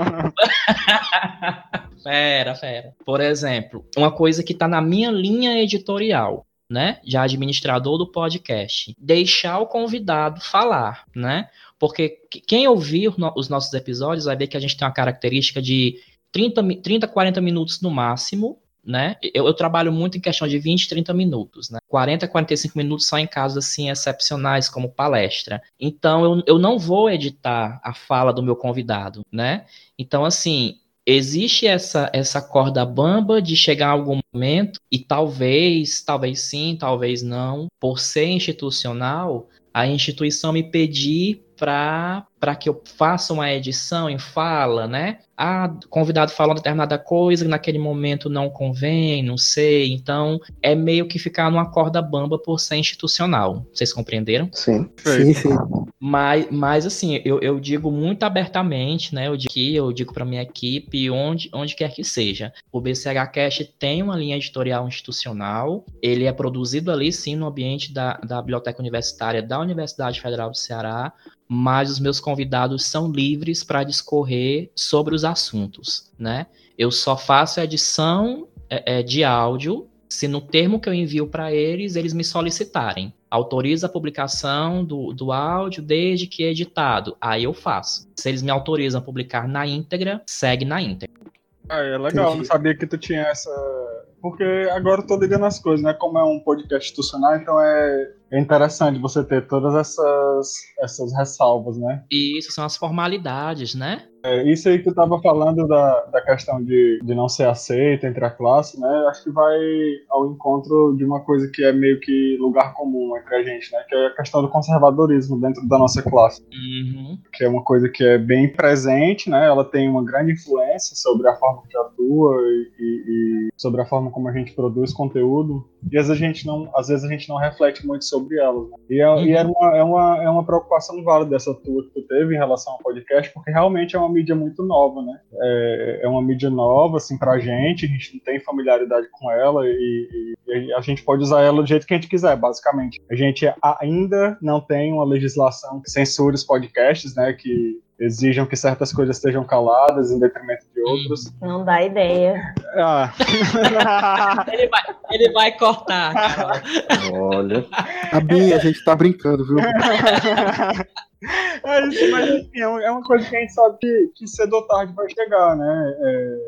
É... fera, fera. Por exemplo, uma coisa que está na minha linha editorial, né? De administrador do podcast. Deixar o convidado falar, né? Porque quem ouvir os nossos episódios vai ver que a gente tem uma característica de 30, 30 40 minutos no máximo né? Eu, eu, trabalho muito em questão de 20, 30 minutos, né? 40, 45 minutos só em casos assim excepcionais, como palestra. Então eu, eu não vou editar a fala do meu convidado, né? Então, assim, existe essa, essa corda bamba de chegar a algum momento e talvez, talvez sim, talvez não, por ser institucional, a instituição me pedir para que eu faça uma edição em fala, né? Ah, convidado falou determinada coisa, naquele momento não convém, não sei. Então, é meio que ficar numa corda bamba por ser institucional. Vocês compreenderam? Sim. Sim, sim. Mas, mas assim, eu, eu digo muito abertamente, né? Eu digo aqui, eu digo para minha equipe, onde, onde quer que seja. O BCHcast tem uma linha editorial institucional. Ele é produzido ali, sim, no ambiente da, da Biblioteca Universitária da Universidade Federal do Ceará mas os meus convidados são livres para discorrer sobre os assuntos, né? Eu só faço edição é, é, de áudio se no termo que eu envio para eles, eles me solicitarem. Autoriza a publicação do, do áudio desde que é editado. Aí eu faço. Se eles me autorizam a publicar na íntegra, segue na íntegra. Ah, é legal, Entendi. não sabia que tu tinha essa. Porque agora eu tô ligando as coisas, né? Como é um podcast institucional, então é é interessante você ter todas essas, essas ressalvas, né? E isso são as formalidades, né? É, isso aí que tu estava falando da, da questão de, de não ser aceito entre a classe, né? Acho que vai ao encontro de uma coisa que é meio que lugar comum entre a gente, né? Que é a questão do conservadorismo dentro da nossa classe. Uhum. Que é uma coisa que é bem presente, né? Ela tem uma grande influência sobre a forma que atua e, e, e sobre a forma como a gente produz conteúdo. E às vezes a gente não, às vezes a gente não reflete muito sobre elas. Né? E, é, uhum. e é, uma, é, uma, é uma preocupação válida essa tua que tu teve em relação ao podcast, porque realmente é uma mídia muito nova, né? É, é uma mídia nova, assim, pra gente, a gente não tem familiaridade com ela e, e, a gente pode usar ela do jeito que a gente quiser, basicamente. A gente ainda não tem uma legislação que censure os podcasts, né? Que exijam que certas coisas estejam caladas em detrimento de outros. Não dá ideia. Ah. ele, vai, ele vai cortar. Cara. Olha. A Bia, a gente tá brincando, viu? É isso, mas enfim, é, é uma coisa que a gente sabe que, que cedo ou tarde vai chegar, né? É,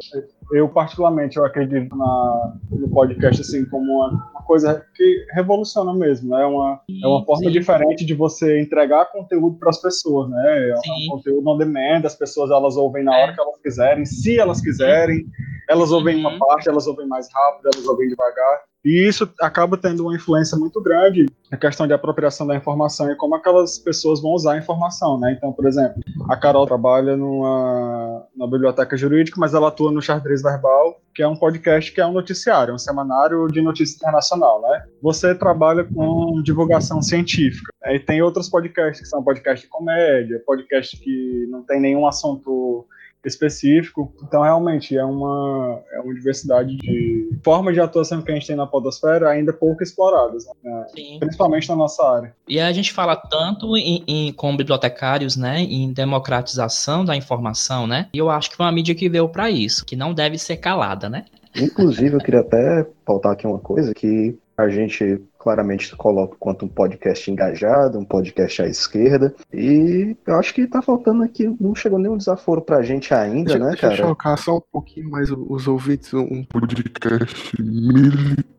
eu, particularmente, eu acredito na, no podcast assim como uma, uma coisa que revoluciona mesmo, né? É uma, sim, é uma forma sim. diferente de você entregar conteúdo para as pessoas, né? É um conteúdo on demand, as pessoas elas ouvem na hora que elas quiserem, se elas quiserem, elas ouvem uma uhum. parte, elas ouvem mais rápido, elas ouvem devagar. E isso acaba tendo uma influência muito grande na questão de apropriação da informação e como aquelas pessoas vão usar a informação, né? Então, por exemplo, a Carol trabalha numa, numa biblioteca jurídica, mas ela atua no Xadrez Verbal, que é um podcast que é um noticiário, um semanário de notícia internacional, né? Você trabalha com divulgação científica. Né? Tem outros podcasts que são podcasts de comédia, podcasts que não tem nenhum assunto específico. Então, realmente, é uma, é uma diversidade de formas de atuação que a gente tem na podosfera ainda pouco exploradas, né? principalmente na nossa área. E a gente fala tanto em, em, com bibliotecários, né, em democratização da informação, né? E eu acho que foi uma mídia que veio para isso, que não deve ser calada, né? Inclusive, eu queria até pautar aqui uma coisa que a gente claramente coloca quanto um podcast engajado, um podcast à esquerda. E eu acho que tá faltando aqui, não chegou nenhum desaforo pra gente ainda, deixa, né, deixa cara? Deixa eu chocar só um pouquinho mais os ouvintes, um podcast militante.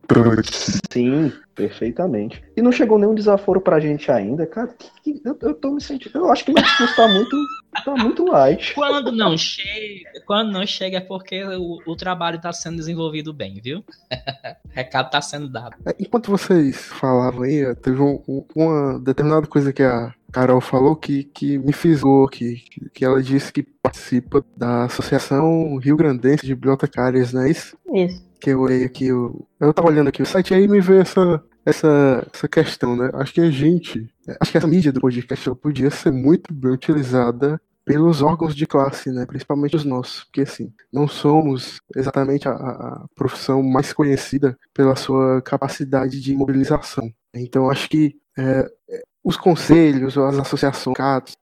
Sim, perfeitamente. E não chegou nenhum desaforo pra gente ainda, cara. Que, que, eu, eu tô me sentindo. Eu acho que meu discurso tá muito. Tá muito light. Quando não chega, quando não chega é porque o, o trabalho está sendo desenvolvido bem, viu? o recado está sendo dado. É, enquanto vocês falavam aí, teve um, uma determinada coisa que a Carol falou que, que me fisgou, que, que ela disse que participa da Associação Rio Grandense de Bibliotecárias, não é isso? Isso. Que eu olhei aqui, eu, eu tava olhando aqui o site aí me veio essa, essa, essa questão, né? Acho que a gente, acho que essa mídia do podcast podia ser muito bem utilizada pelos órgãos de classe, né? Principalmente os nossos, porque assim, não somos exatamente a, a profissão mais conhecida pela sua capacidade de mobilização. Então acho que é, os conselhos ou as associações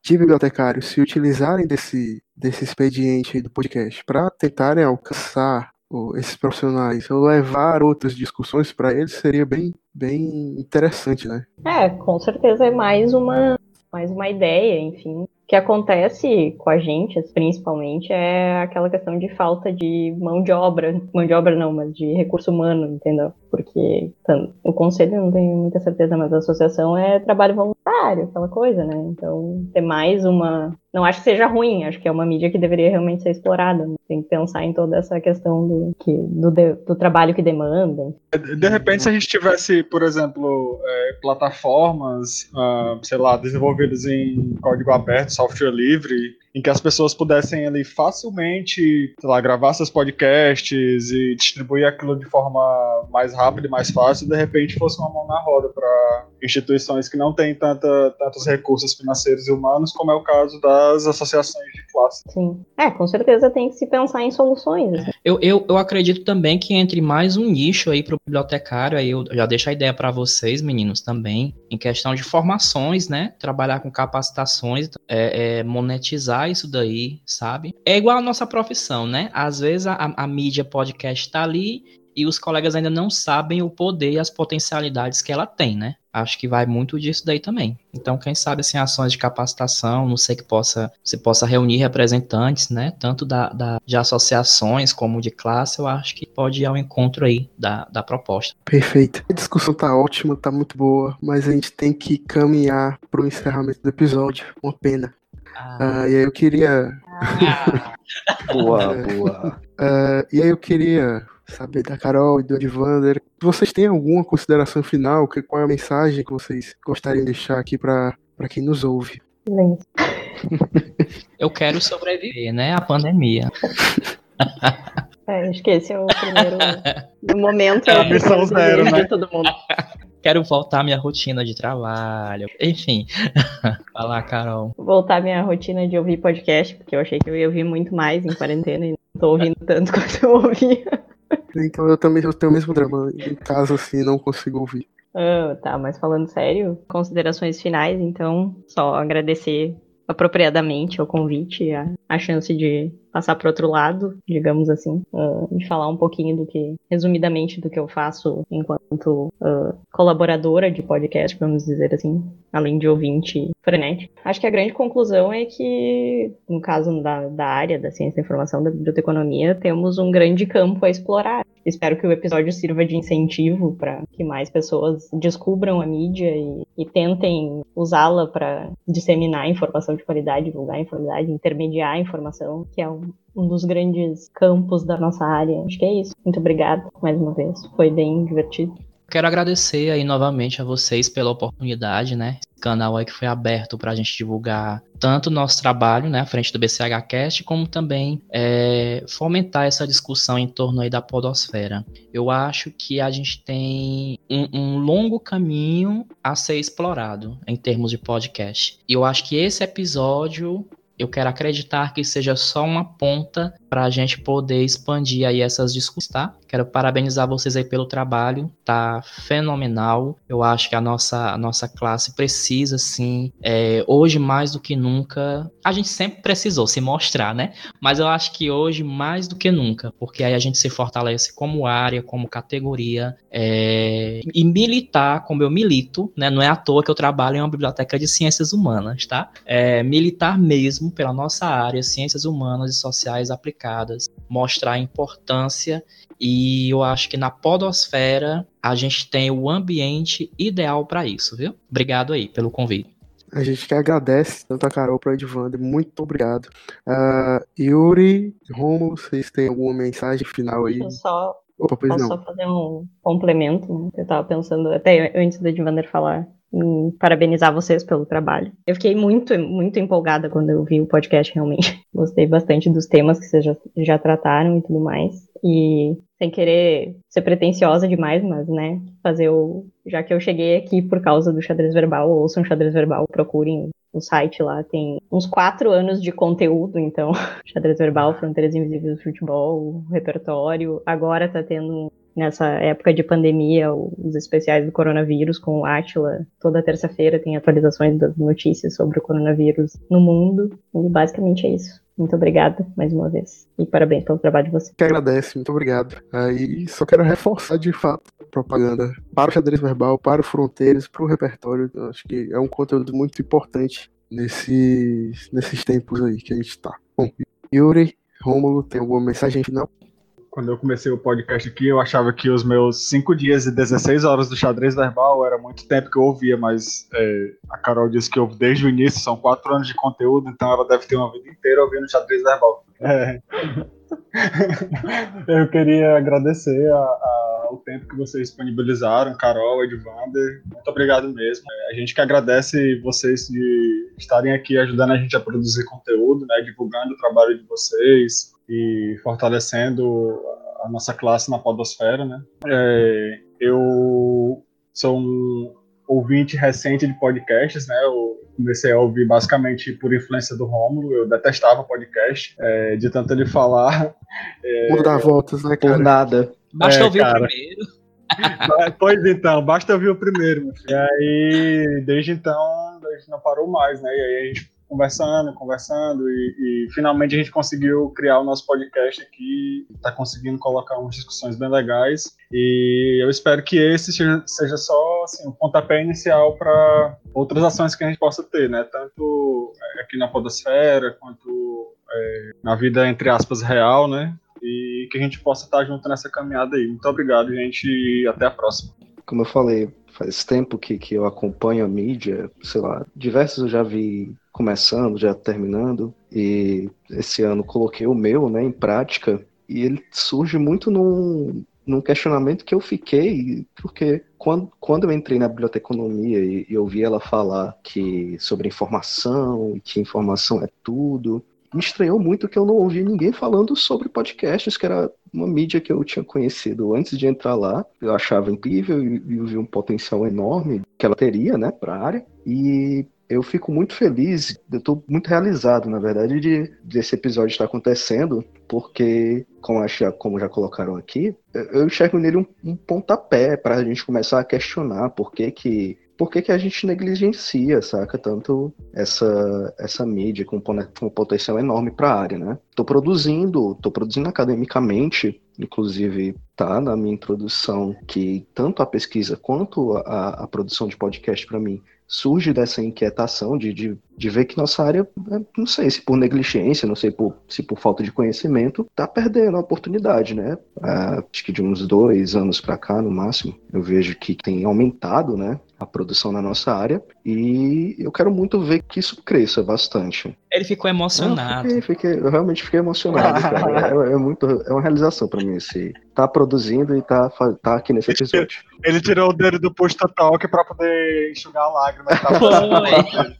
de bibliotecários se utilizarem desse, desse expediente do podcast para tentarem alcançar esses profissionais ou levar outras discussões para eles seria bem, bem interessante, né? É, com certeza é mais uma, mais uma ideia, enfim, que acontece com a gente, principalmente, é aquela questão de falta de mão de obra. Mão de obra não, mas de recurso humano, entendeu? Porque tanto, o conselho não tenho muita certeza, mas a associação é trabalho voluntário, aquela coisa, né? Então, ter mais uma. Não acho que seja ruim, acho que é uma mídia que deveria realmente ser explorada. Né? Tem que pensar em toda essa questão do, que, do, de, do trabalho que demanda. De repente, se a gente tivesse, por exemplo, é, plataformas, uh, sei lá, desenvolvidas em código aberto, software livre, em que as pessoas pudessem ali facilmente, sei lá, gravar seus podcasts e distribuir aquilo de forma mais rápida e mais fácil, de repente fosse uma mão na roda para instituições que não têm tanta, tantos recursos financeiros e humanos, como é o caso das associações de classe. Sim. É, com certeza tem que se pensar em soluções. Assim. Eu, eu, eu acredito também que entre mais um nicho aí para o bibliotecário, aí eu já deixo a ideia para vocês, meninos, também, em questão de formações, né? Trabalhar com capacitações, é, é monetizar isso daí, sabe? É igual a nossa profissão, né? Às vezes a, a mídia podcast tá ali e os colegas ainda não sabem o poder e as potencialidades que ela tem, né? Acho que vai muito disso daí também. Então, quem sabe, assim, ações de capacitação, não sei que possa, você possa reunir representantes, né? Tanto da, da, de associações como de classe, eu acho que pode ir ao encontro aí da, da proposta. Perfeito. A discussão tá ótima, tá muito boa, mas a gente tem que caminhar pro encerramento do episódio. Uma pena. Ah. Uh, e aí eu queria. Ah. boa, boa. Uh, e aí eu queria saber da Carol e do Edvander. Vocês têm alguma consideração final? Que, qual é a mensagem que vocês gostariam de deixar aqui para quem nos ouve? Eu quero sobreviver, né? A pandemia. É, acho que esse é o primeiro. No momento, é a missão zero, né? todo mundo. Quero voltar à minha rotina de trabalho. Enfim. Falar, Carol. Voltar à minha rotina de ouvir podcast, porque eu achei que eu ia ouvir muito mais em quarentena e não tô ouvindo tanto quanto eu ouvia. Então eu também eu tenho o mesmo drama. Em casa, assim, não consigo ouvir. Oh, tá, mas falando sério, considerações finais, então, só agradecer apropriadamente o convite, a, a chance de passar para outro lado, digamos assim, uh, falar um pouquinho do que, resumidamente, do que eu faço enquanto uh, colaboradora de podcast, vamos dizer assim, além de ouvinte frenético. Acho que a grande conclusão é que, no caso da, da área da ciência da informação, da biblioteconomia, temos um grande campo a explorar. Espero que o episódio sirva de incentivo para que mais pessoas descubram a mídia e, e tentem usá-la para disseminar informação de qualidade, divulgar informação, intermediar a informação, que é um um dos grandes campos da nossa área. Acho que é isso. Muito obrigada mais uma vez. Foi bem divertido. Quero agradecer aí novamente a vocês pela oportunidade, né? Esse canal aí que foi aberto para a gente divulgar tanto o nosso trabalho, né, à frente do BCHcast, como também é, fomentar essa discussão em torno aí da podosfera. Eu acho que a gente tem um, um longo caminho a ser explorado em termos de podcast. E eu acho que esse episódio eu quero acreditar que seja só uma ponta para a gente poder expandir aí essas discussões, tá? Quero parabenizar vocês aí pelo trabalho, tá fenomenal. Eu acho que a nossa, a nossa classe precisa, sim, é, hoje mais do que nunca. A gente sempre precisou se mostrar, né? Mas eu acho que hoje mais do que nunca, porque aí a gente se fortalece como área, como categoria, é, e militar, como eu milito, né? Não é à toa que eu trabalho em uma biblioteca de ciências humanas, tá? É, militar mesmo pela nossa área, ciências humanas e sociais aplicadas, mostrar a importância e eu acho que na podosfera a gente tem o ambiente ideal para isso, viu? Obrigado aí pelo convite. A gente que agradece tanto a Carol para o Edvander, muito obrigado. Uh, Yuri, Romulo, vocês têm alguma mensagem final aí? Eu só, Opa, pois posso não. só fazer um complemento, né? Eu estava pensando, até antes do Edvander falar, em parabenizar vocês pelo trabalho. Eu fiquei muito, muito empolgada quando eu vi o podcast, realmente. Gostei bastante dos temas que vocês já, já trataram e tudo mais. E sem querer ser pretensiosa demais, mas, né, fazer o. Já que eu cheguei aqui por causa do xadrez verbal, ouçam xadrez verbal, procurem o site lá, tem uns quatro anos de conteúdo, então, xadrez verbal, Fronteiras Invisíveis do Futebol, o repertório. Agora tá tendo, nessa época de pandemia, os especiais do coronavírus com o Atila. Toda terça-feira tem atualizações das notícias sobre o coronavírus no mundo. E basicamente é isso. Muito obrigada mais uma vez. E parabéns pelo trabalho de você. Que agradece, muito obrigado. Aí só quero reforçar de fato a propaganda para o xadrez verbal, para o Fronteiras, para o repertório. Eu acho que é um conteúdo muito importante nesses, nesses tempos aí que a gente está. Bom, Yuri, Rômulo, tem alguma mensagem final? Quando eu comecei o podcast aqui, eu achava que os meus 5 dias e 16 horas do xadrez verbal era muito tempo que eu ouvia, mas é, a Carol disse que eu, desde o início são 4 anos de conteúdo, então ela deve ter uma vida inteira ouvindo xadrez verbal. É. eu queria agradecer a, a, o tempo que vocês disponibilizaram, Carol, Edvander, muito obrigado mesmo. A gente que agradece vocês de estarem aqui ajudando a gente a produzir conteúdo, né, divulgando o trabalho de vocês, e fortalecendo a nossa classe na podosfera, né? É, eu sou um ouvinte recente de podcasts, né? Eu comecei a ouvir basicamente por influência do Rômulo. Eu detestava podcast, é, de tanto ele falar. É, por dar voltas, né, cara? Por nada. Basta é, ouvir cara. o primeiro. pois então, basta ouvir o primeiro. E aí, desde então, a gente não parou mais, né? E aí a gente conversando, conversando, e, e, finalmente a gente conseguiu criar o nosso podcast aqui, está conseguindo colocar umas discussões bem legais, e eu espero que esse seja, só assim, um pontapé inicial para outras ações que a gente possa ter, né? Tanto aqui na Podosfera, quanto é, na vida, entre aspas, real, né? E que a gente possa estar junto nessa caminhada aí. Muito obrigado, gente, e até a próxima. Como eu falei, faz tempo que, que eu acompanho a mídia, sei lá, diversos eu já vi começando, já terminando, e esse ano coloquei o meu, né, em prática, e ele surge muito num, num questionamento que eu fiquei, porque quando, quando eu entrei na biblioteconomia e, e ouvi ela falar que sobre informação, que informação é tudo, me estranhou muito que eu não ouvi ninguém falando sobre podcasts, que era uma mídia que eu tinha conhecido antes de entrar lá. Eu achava incrível e, e vi um potencial enorme que ela teria, né, para a área. E eu fico muito feliz, eu estou muito realizado, na verdade, de desse episódio estar acontecendo, porque, como, acho, como já colocaram aqui, eu enxergo nele um, um pontapé para a gente começar a questionar por que, que por que, que a gente negligencia, saca? Tanto essa, essa mídia com, com potencial enorme para a área, né? Tô produzindo, tô produzindo academicamente, inclusive tá na minha introdução que tanto a pesquisa quanto a, a produção de podcast para mim surge dessa inquietação de, de, de, ver que nossa área, é, não sei se por negligência, não sei por, se por falta de conhecimento, tá perdendo a oportunidade, né? É, acho que de uns dois anos para cá, no máximo, eu vejo que tem aumentado, né? A produção na nossa área e eu quero muito ver que isso cresça bastante. Ele ficou emocionado. Eu, fiquei, fiquei, eu realmente fiquei emocionado, cara. É, é, muito, é uma realização para mim esse tá produzindo e tá, tá aqui nesse episódio. Ele tirou o dedo do post talk para poder enxugar a lágrima. Tá?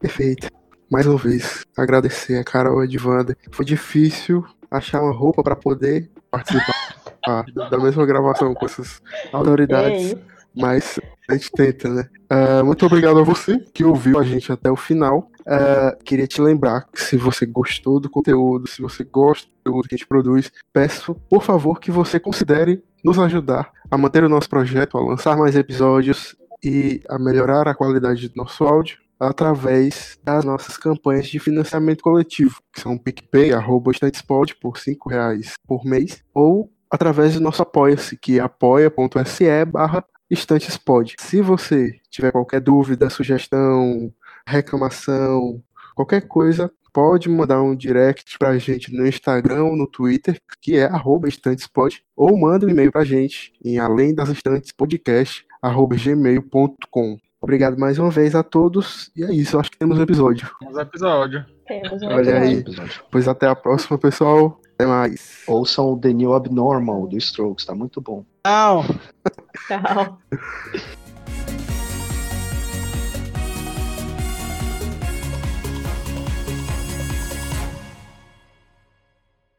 Perfeito. Mais uma vez, agradecer a Carol Edvander. Foi difícil achar uma roupa para poder participar da mesma gravação com essas autoridades. Mas a gente tenta, né? Uh, muito obrigado a você que ouviu a gente até o final. Uh, queria te lembrar que se você gostou do conteúdo, se você gosta do conteúdo que a gente produz, peço, por favor, que você considere nos ajudar a manter o nosso projeto, a lançar mais episódios e a melhorar a qualidade do nosso áudio através das nossas campanhas de financiamento coletivo, que são PicPay, arroba Estantespod, por R$ reais por mês, ou através do nosso Apoia-se, que é apoia.se barra Estantespod. Se você tiver qualquer dúvida, sugestão, reclamação, qualquer coisa, pode mandar um direct pra gente no Instagram ou no Twitter, que é arroba estantespod, ou manda um e-mail pra gente em além das estantes podcast, arroba gmail.com. Obrigado mais uma vez a todos. E é isso, acho que temos um episódio. Temos um episódio. Temos um Olha aí. Episódio. Pois até a próxima, pessoal. Até mais. Ouçam o The New Abnormal do Strokes, tá muito bom. Não! Tchau.